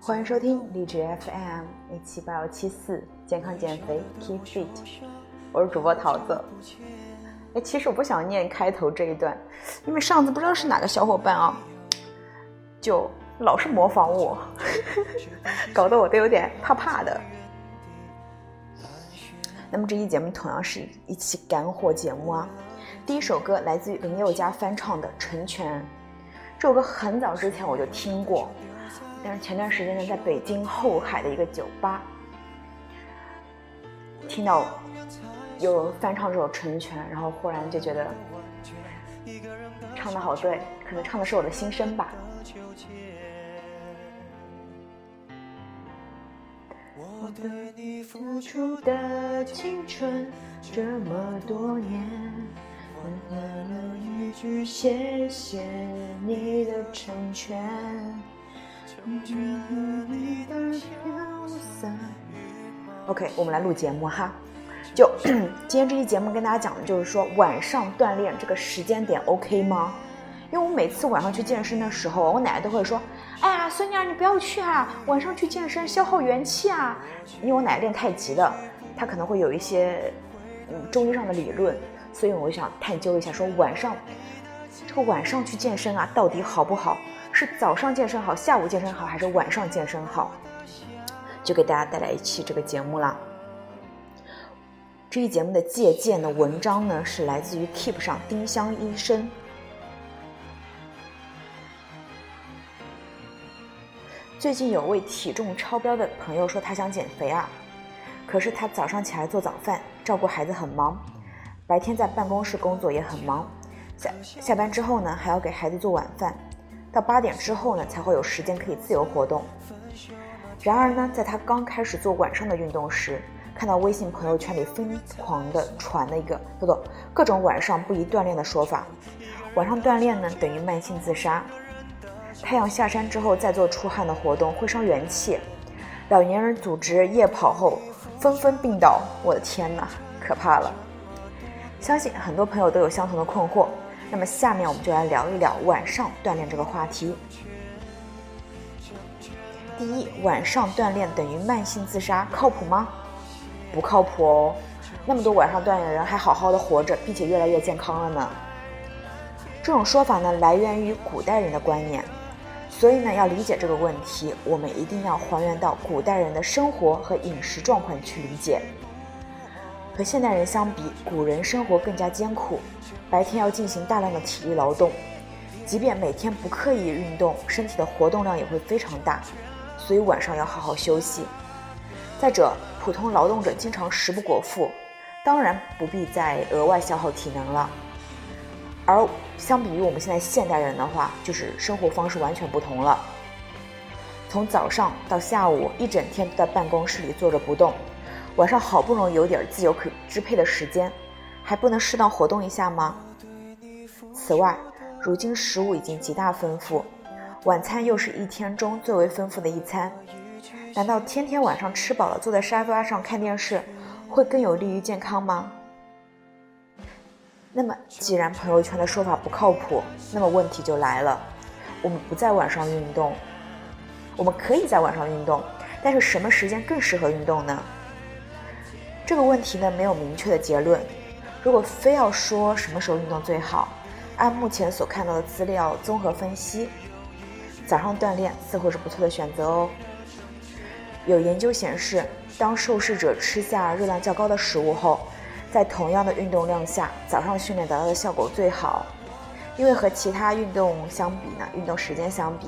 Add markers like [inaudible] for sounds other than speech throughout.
欢迎收听励志 FM 一七八幺七四，健康减肥 Keep Fit，我是主播桃子。哎，其实我不想念开头这一段，因为上次不知道是哪个小伙伴啊，就老是模仿我，[laughs] 搞得我都有点怕怕的。那么这期节目同样是一期干货节目啊。第一首歌来自于林宥嘉翻唱的《成全》，这首歌很早之前我就听过，但是前段时间呢，在北京后海的一个酒吧，听到有翻唱这首《成全》，然后忽然就觉得唱的好对，可能唱的是我的心声吧。我对你付出的青春这么多年，换来了一句谢谢你的成全。OK，我们来录节目哈。就 [clears throat] 今天这期节目跟大家讲的就是说，晚上锻炼这个时间点 OK 吗？因为我每次晚上去健身的时候，我奶奶都会说：“哎呀，孙女儿你不要去啊，晚上去健身消耗元气啊。”因为我奶奶练太极的，她可能会有一些嗯中医上的理论，所以我就想探究一下，说晚上这个晚上去健身啊，到底好不好？是早上健身好，下午健身好，还是晚上健身好？就给大家带来一期这个节目啦。这一节目的借鉴的文章呢，是来自于 Keep 上丁香医生。最近有位体重超标的朋友说他想减肥啊，可是他早上起来做早饭，照顾孩子很忙，白天在办公室工作也很忙，下下班之后呢还要给孩子做晚饭，到八点之后呢才会有时间可以自由活动。然而呢，在他刚开始做晚上的运动时，看到微信朋友圈里疯狂的传了一个叫做“各种晚上不宜锻炼”的说法，晚上锻炼呢等于慢性自杀。太阳下山之后再做出汗的活动会伤元气，老年人组织夜跑后纷纷病倒，我的天哪，可怕了！相信很多朋友都有相同的困惑，那么下面我们就来聊一聊晚上锻炼这个话题。第一，晚上锻炼等于慢性自杀，靠谱吗？不靠谱哦，那么多晚上锻炼的人还好好的活着，并且越来越健康了呢。这种说法呢，来源于古代人的观念，所以呢，要理解这个问题，我们一定要还原到古代人的生活和饮食状况去理解。和现代人相比，古人生活更加艰苦，白天要进行大量的体力劳动，即便每天不刻意运动，身体的活动量也会非常大，所以晚上要好好休息。再者，普通劳动者经常食不果腹，当然不必再额外消耗体能了。而相比于我们现在现代人的话，就是生活方式完全不同了。从早上到下午，一整天都在办公室里坐着不动，晚上好不容易有点自由可支配的时间，还不能适当活动一下吗？此外，如今食物已经极大丰富，晚餐又是一天中最为丰富的一餐，难道天天晚上吃饱了坐在沙发上看电视，会更有利于健康吗？那么，既然朋友圈的说法不靠谱，那么问题就来了：我们不在晚上运动，我们可以在晚上运动，但是什么时间更适合运动呢？这个问题呢，没有明确的结论。如果非要说什么时候运动最好，按目前所看到的资料综合分析，早上锻炼似乎是不错的选择哦。有研究显示，当受试者吃下热量较高的食物后，在同样的运动量下，早上训练达到的效果最好，因为和其他运动相比呢，运动时间相比，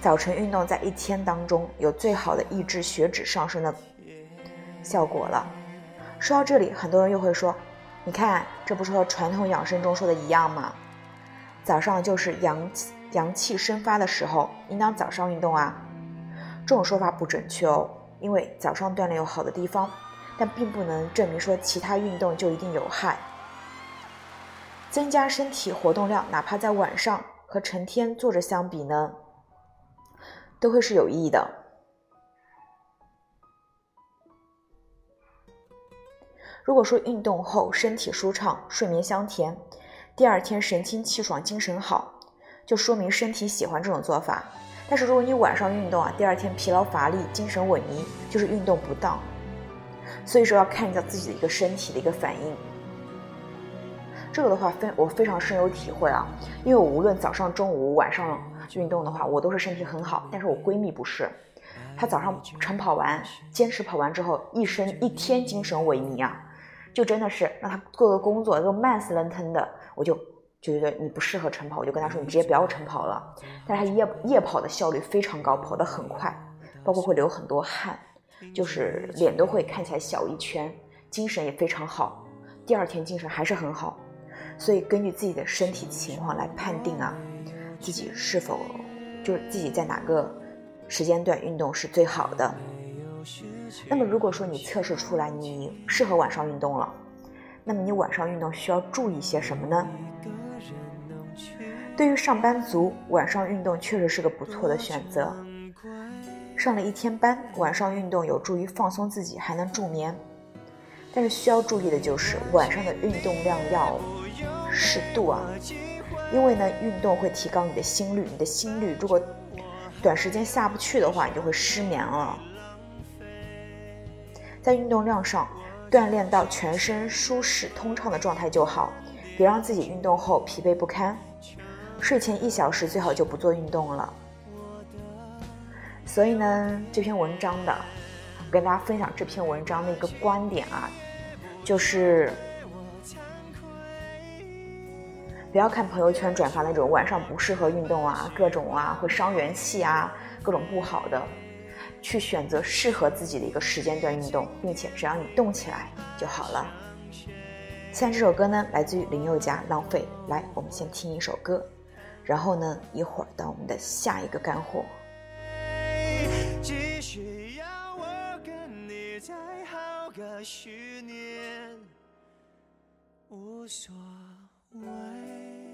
早晨运动在一天当中有最好的抑制血脂上升的效果了。说到这里，很多人又会说：“你看，这不是和传统养生中说的一样吗？早上就是阳气阳气生发的时候，应当早上运动啊。”这种说法不准确哦，因为早上锻炼有好的地方。但并不能证明说其他运动就一定有害。增加身体活动量，哪怕在晚上和成天坐着相比呢，都会是有益的。如果说运动后身体舒畅、睡眠香甜，第二天神清气爽、精神好，就说明身体喜欢这种做法。但是如果你晚上运动啊，第二天疲劳乏力、精神萎靡，就是运动不当。所以说要看一下自己的一个身体的一个反应。这个的话，非我非常深有体会啊，因为我无论早上、中午、晚上运动的话，我都是身体很好。但是我闺蜜不是，她早上晨跑完，坚持跑完之后，一身一天精神萎靡啊，就真的是让他做个工作都慢死愣腾的，我就。就觉得你不适合晨跑，我就跟他说你直接不要晨跑了。但他夜夜跑的效率非常高，跑得很快，包括会流很多汗，就是脸都会看起来小一圈，精神也非常好。第二天精神还是很好，所以根据自己的身体情况来判定啊，自己是否就是自己在哪个时间段运动是最好的。那么如果说你测试出来你适合晚上运动了，那么你晚上运动需要注意些什么呢？对于上班族，晚上运动确实是个不错的选择。上了一天班，晚上运动有助于放松自己，还能助眠。但是需要注意的就是晚上的运动量要适度啊，因为呢，运动会提高你的心率，你的心率如果短时间下不去的话，你就会失眠了。在运动量上，锻炼到全身舒适通畅的状态就好，别让自己运动后疲惫不堪。睡前一小时最好就不做运动了。所以呢，这篇文章的，我跟大家分享这篇文章的一个观点啊，就是不要看朋友圈转发那种晚上不适合运动啊，各种啊会伤元气啊，各种不好的，去选择适合自己的一个时间段运动，并且只要你动起来就好了。现在这首歌呢，来自于林宥嘉《浪费》，来，我们先听一首歌。然后呢，一会儿到我们的下一个干货。继续要我跟你再耗个十年，无所谓。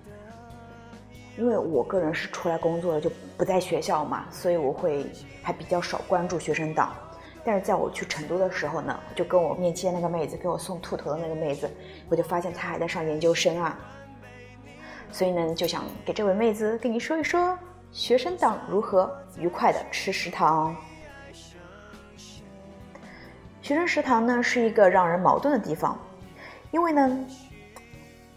因为我个人是出来工作的，就不在学校嘛，所以我会还比较少关注学生党。但是在我去成都的时候呢，就跟我面接那个妹子，给我送兔头的那个妹子，我就发现她还在上研究生啊，所以呢，就想给这位妹子跟你说一说学生党如何愉快的吃食堂。学生食堂呢是一个让人矛盾的地方，因为呢，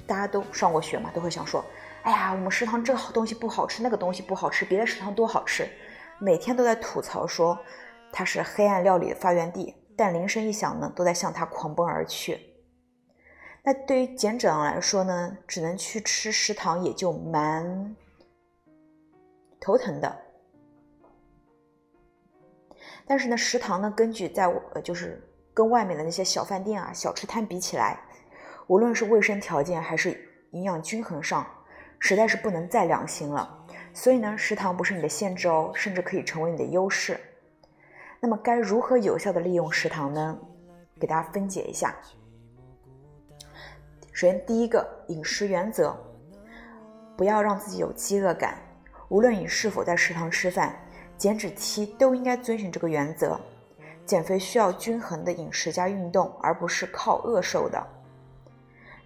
大家都上过学嘛，都会想说，哎呀，我们食堂这个东西不好吃，那个东西不好吃，别的食堂多好吃，每天都在吐槽说它是黑暗料理的发源地，但铃声一响呢，都在向它狂奔而去。那对于减脂党来说呢，只能去吃食堂，也就蛮头疼的。但是呢，食堂呢，根据在呃，就是跟外面的那些小饭店啊、小吃摊比起来，无论是卫生条件还是营养均衡上，实在是不能再良心了。所以呢，食堂不是你的限制哦，甚至可以成为你的优势。那么该如何有效的利用食堂呢？给大家分解一下。首先，第一个饮食原则，不要让自己有饥饿感，无论你是否在食堂吃饭。减脂期都应该遵循这个原则，减肥需要均衡的饮食加运动，而不是靠饿瘦的。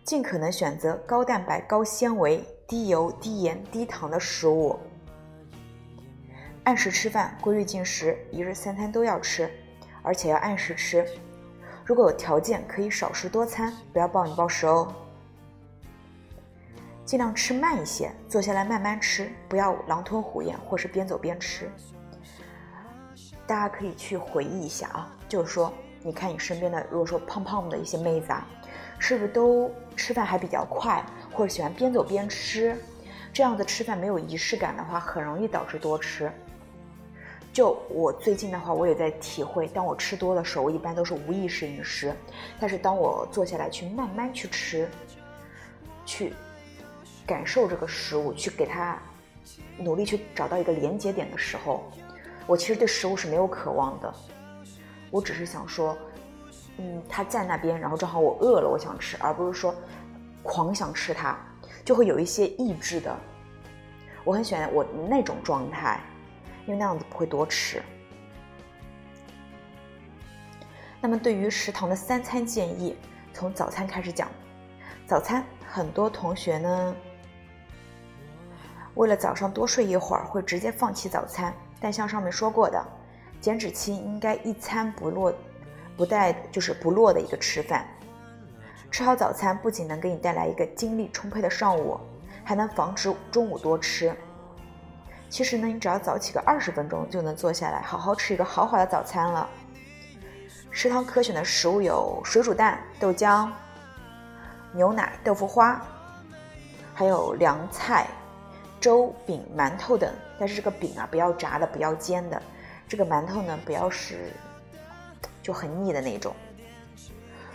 尽可能选择高蛋白、高纤维、低油、低盐、低糖的食物。按时吃饭，规律进食，一日三餐都要吃，而且要按时吃。如果有条件，可以少食多餐，不要暴饮暴食哦。尽量吃慢一些，坐下来慢慢吃，不要狼吞虎咽或是边走边吃。大家可以去回忆一下啊，就是说，你看你身边的，如果说胖胖的一些妹子啊，是不是都吃饭还比较快，或者喜欢边走边吃？这样子吃饭没有仪式感的话，很容易导致多吃。就我最近的话，我也在体会，当我吃多的时候，我一般都是无意识饮食，但是当我坐下来去慢慢去吃，去。感受这个食物，去给它努力去找到一个连接点的时候，我其实对食物是没有渴望的，我只是想说，嗯，它在那边，然后正好我饿了，我想吃，而不是说狂想吃它，就会有一些抑制的。我很喜欢我那种状态，因为那样子不会多吃。那么对于食堂的三餐建议，从早餐开始讲，早餐很多同学呢。为了早上多睡一会儿，会直接放弃早餐。但像上面说过的，减脂期应该一餐不落，不带就是不落的一个吃饭。吃好早餐不仅能给你带来一个精力充沛的上午，还能防止中午多吃。其实呢，你只要早起个二十分钟，就能坐下来好好吃一个豪华的早餐了。食堂可选的食物有水煮蛋、豆浆、牛奶、豆腐花，还有凉菜。粥、饼、馒头等，但是这个饼啊，不要炸的，不要煎的。这个馒头呢，不要是就很腻的那种。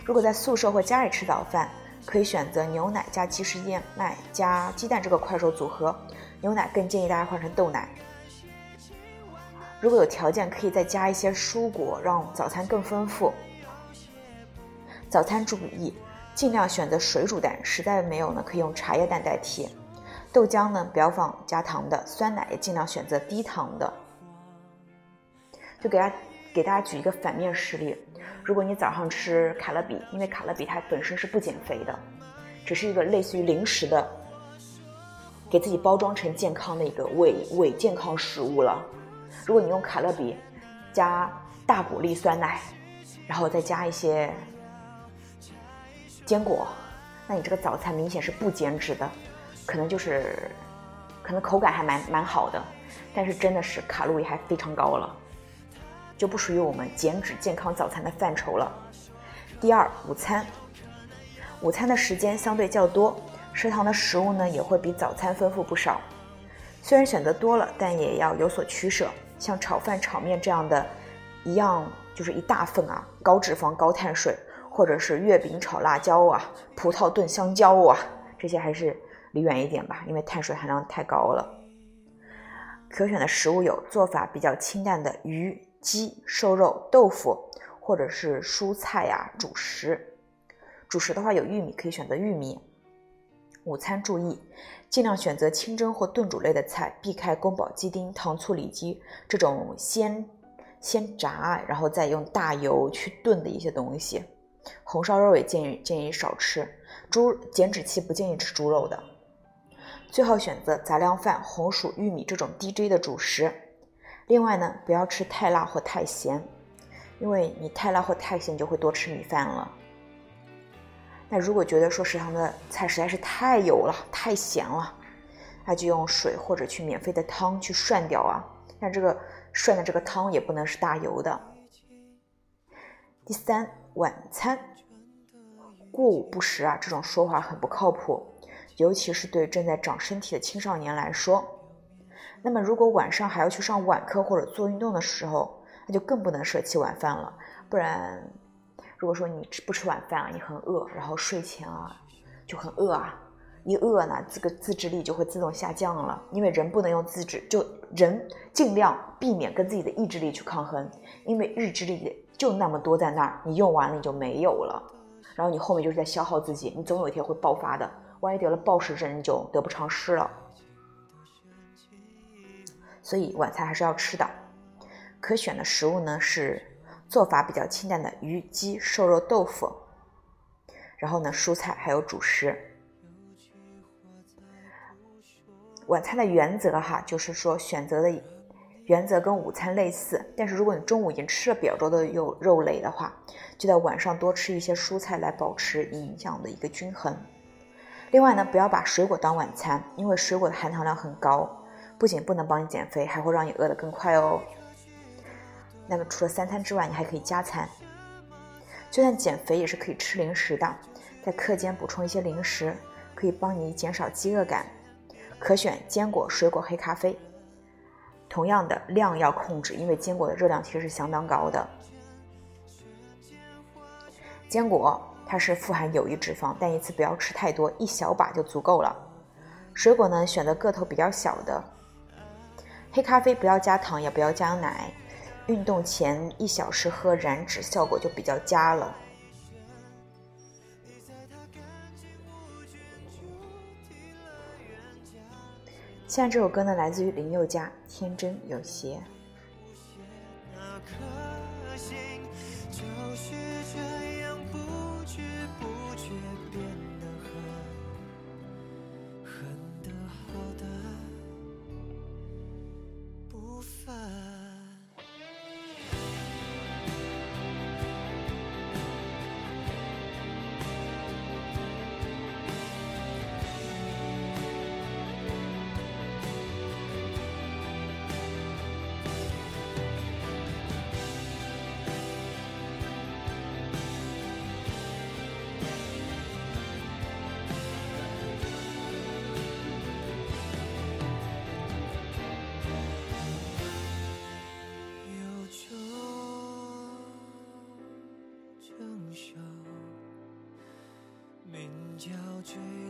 如果在宿舍或家里吃早饭，可以选择牛奶加即食燕麦加鸡蛋这个快手组合。牛奶更建议大家换成豆奶。如果有条件，可以再加一些蔬果，让早餐更丰富。早餐注意，尽量选择水煮蛋，实在没有呢，可以用茶叶蛋代替。豆浆呢，不要放加糖的；酸奶也尽量选择低糖的。就给大家给大家举一个反面实例：如果你早上吃卡乐比，因为卡乐比它本身是不减肥的，只是一个类似于零食的，给自己包装成健康的一个伪伪健康食物了。如果你用卡乐比加大谷粒酸奶，然后再加一些坚果，那你这个早餐明显是不减脂的。可能就是，可能口感还蛮蛮好的，但是真的是卡路里还非常高了，就不属于我们减脂健康早餐的范畴了。第二，午餐，午餐的时间相对较多，食堂的食物呢也会比早餐丰富不少。虽然选择多了，但也要有所取舍。像炒饭、炒面这样的，一样就是一大份啊，高脂肪、高碳水，或者是月饼炒辣椒啊，葡萄炖香蕉啊，这些还是。离远一点吧，因为碳水含量太高了。可选的食物有做法比较清淡的鱼、鸡、瘦肉、豆腐，或者是蔬菜呀、主食。主食的话有玉米，可以选择玉米。午餐注意，尽量选择清蒸或炖煮类的菜，避开宫保鸡丁、糖醋里脊这种先先炸然后再用大油去炖的一些东西。红烧肉也建议建议少吃。猪减脂期不建议吃猪肉的。最好选择杂粮饭、红薯、玉米这种 DJ 的主食。另外呢，不要吃太辣或太咸，因为你太辣或太咸就会多吃米饭了。那如果觉得说食堂的菜实在是太油了、太咸了，那就用水或者去免费的汤去涮掉啊。但这个涮的这个汤也不能是大油的。第三，晚餐过午不食啊，这种说法很不靠谱。尤其是对正在长身体的青少年来说，那么如果晚上还要去上晚课或者做运动的时候，那就更不能舍弃晚饭了。不然，如果说你吃不吃晚饭啊，你很饿，然后睡前啊就很饿啊，一饿呢，这个自制力就会自动下降了。因为人不能用自制，就人尽量避免跟自己的意志力去抗衡，因为意志力就那么多在那儿，你用完了你就没有了，然后你后面就是在消耗自己，你总有一天会爆发的。万一得了暴食症，你就得不偿失了。所以晚餐还是要吃的。可选的食物呢是做法比较清淡的鱼、鸡、瘦肉、豆腐。然后呢，蔬菜还有主食。晚餐的原则哈，就是说选择的原则跟午餐类似，但是如果你中午已经吃了比较多的有肉类的话，就在晚上多吃一些蔬菜来保持营养的一个均衡。另外呢，不要把水果当晚餐，因为水果的含糖量很高，不仅不能帮你减肥，还会让你饿得更快哦。那么除了三餐之外，你还可以加餐。就算减肥也是可以吃零食的，在课间补充一些零食，可以帮你减少饥饿感。可选坚果、水果、黑咖啡。同样的量要控制，因为坚果的热量其实是相当高的。坚果。它是富含有益脂肪，但一次不要吃太多，一小把就足够了。水果呢，选择个头比较小的。黑咖啡不要加糖，也不要加奶。运动前一小时喝燃脂效果就比较佳了。现在这首歌呢，来自于林宥嘉，《天真有邪》。那颗追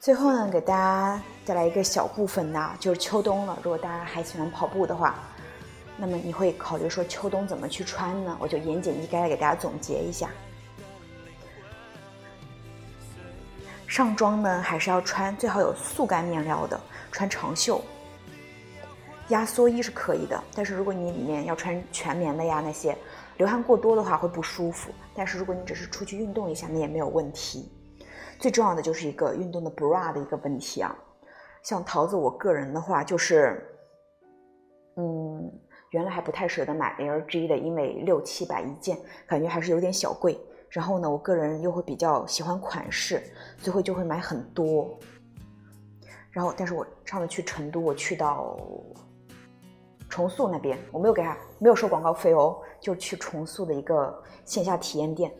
最后呢，给大家带来一个小部分呢，就是秋冬了。如果大家还喜欢跑步的话，那么你会考虑说秋冬怎么去穿呢？我就言简意赅的给大家总结一下。上装呢，还是要穿最好有速干面料的，穿长袖。压缩衣是可以的，但是如果你里面要穿全棉的呀，那些流汗过多的话会不舒服。但是如果你只是出去运动一下，那也没有问题。最重要的就是一个运动的 bra 的一个问题啊，像桃子我个人的话就是，嗯，原来还不太舍得买 LG 的，因为六七百一件，感觉还是有点小贵。然后呢，我个人又会比较喜欢款式，最后就会买很多。然后，但是我上次去成都，我去到重塑那边，我没有给他没有收广告费哦，就去重塑的一个线下体验店。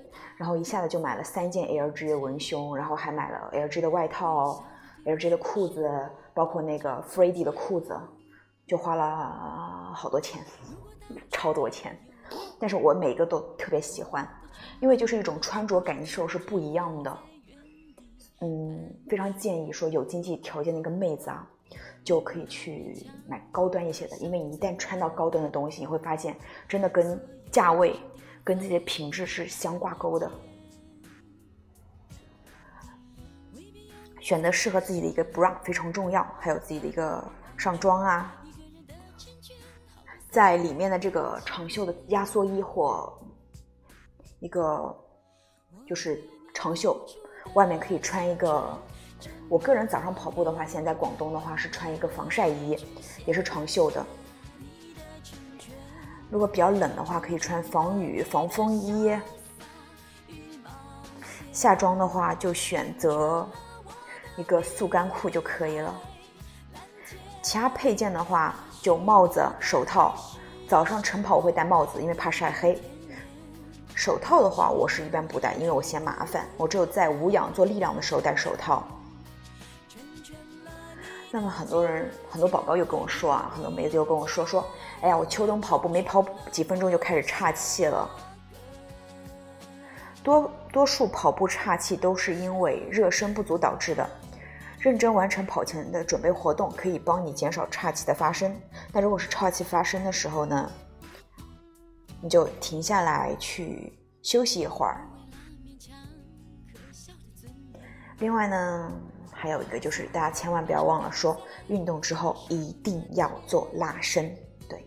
然后一下子就买了三件 LG 的文胸，然后还买了 LG 的外套、LG 的裤子，包括那个 f r e d d y 的裤子，就花了好多钱，[laughs] 超多钱。但是我每个都特别喜欢，因为就是一种穿着感受是不一样的。嗯，非常建议说有经济条件的一个妹子啊，就可以去买高端一些的，因为你一旦穿到高端的东西，你会发现真的跟价位。跟自己的品质是相挂钩的，选择适合自己的一个 bra 非常重要，还有自己的一个上装啊，在里面的这个长袖的压缩衣或一个就是长袖，外面可以穿一个我个人早上跑步的话，现在广东的话是穿一个防晒衣，也是长袖的。如果比较冷的话，可以穿防雨防风衣。夏装的话，就选择一个速干裤就可以了。其他配件的话，就帽子、手套。早上晨跑我会戴帽子，因为怕晒黑。手套的话，我是一般不戴，因为我嫌麻烦。我只有在无氧做力量的时候戴手套。那么很多人，很多宝宝又跟我说啊，很多妹子又跟我说说，哎呀，我秋冬跑步没跑几分钟就开始岔气了。多多数跑步岔气都是因为热身不足导致的。认真完成跑前的准备活动，可以帮你减少岔气的发生。那如果是岔气发生的时候呢，你就停下来去休息一会儿。另外呢。还有一个就是，大家千万不要忘了说，运动之后一定要做拉伸。对，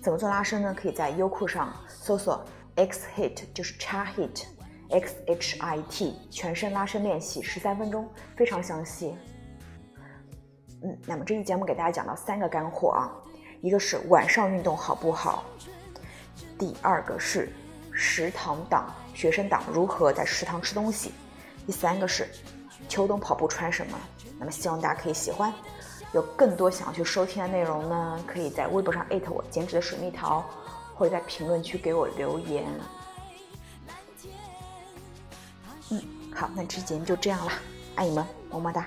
怎么做拉伸呢？可以在优酷上搜索 X Hit，就是 Cha Hit，X H I T，全身拉伸练习，十三分钟，非常详细。嗯，那么这期节目给大家讲到三个干货啊，一个是晚上运动好不好？第二个是食堂党、学生党如何在食堂吃东西？第三个是。秋冬跑步穿什么？那么希望大家可以喜欢。有更多想要去收听的内容呢，可以在微博上艾特我“减脂的水蜜桃”，或者在评论区给我留言。嗯，好，那这期节目就这样了，爱你们，么么哒。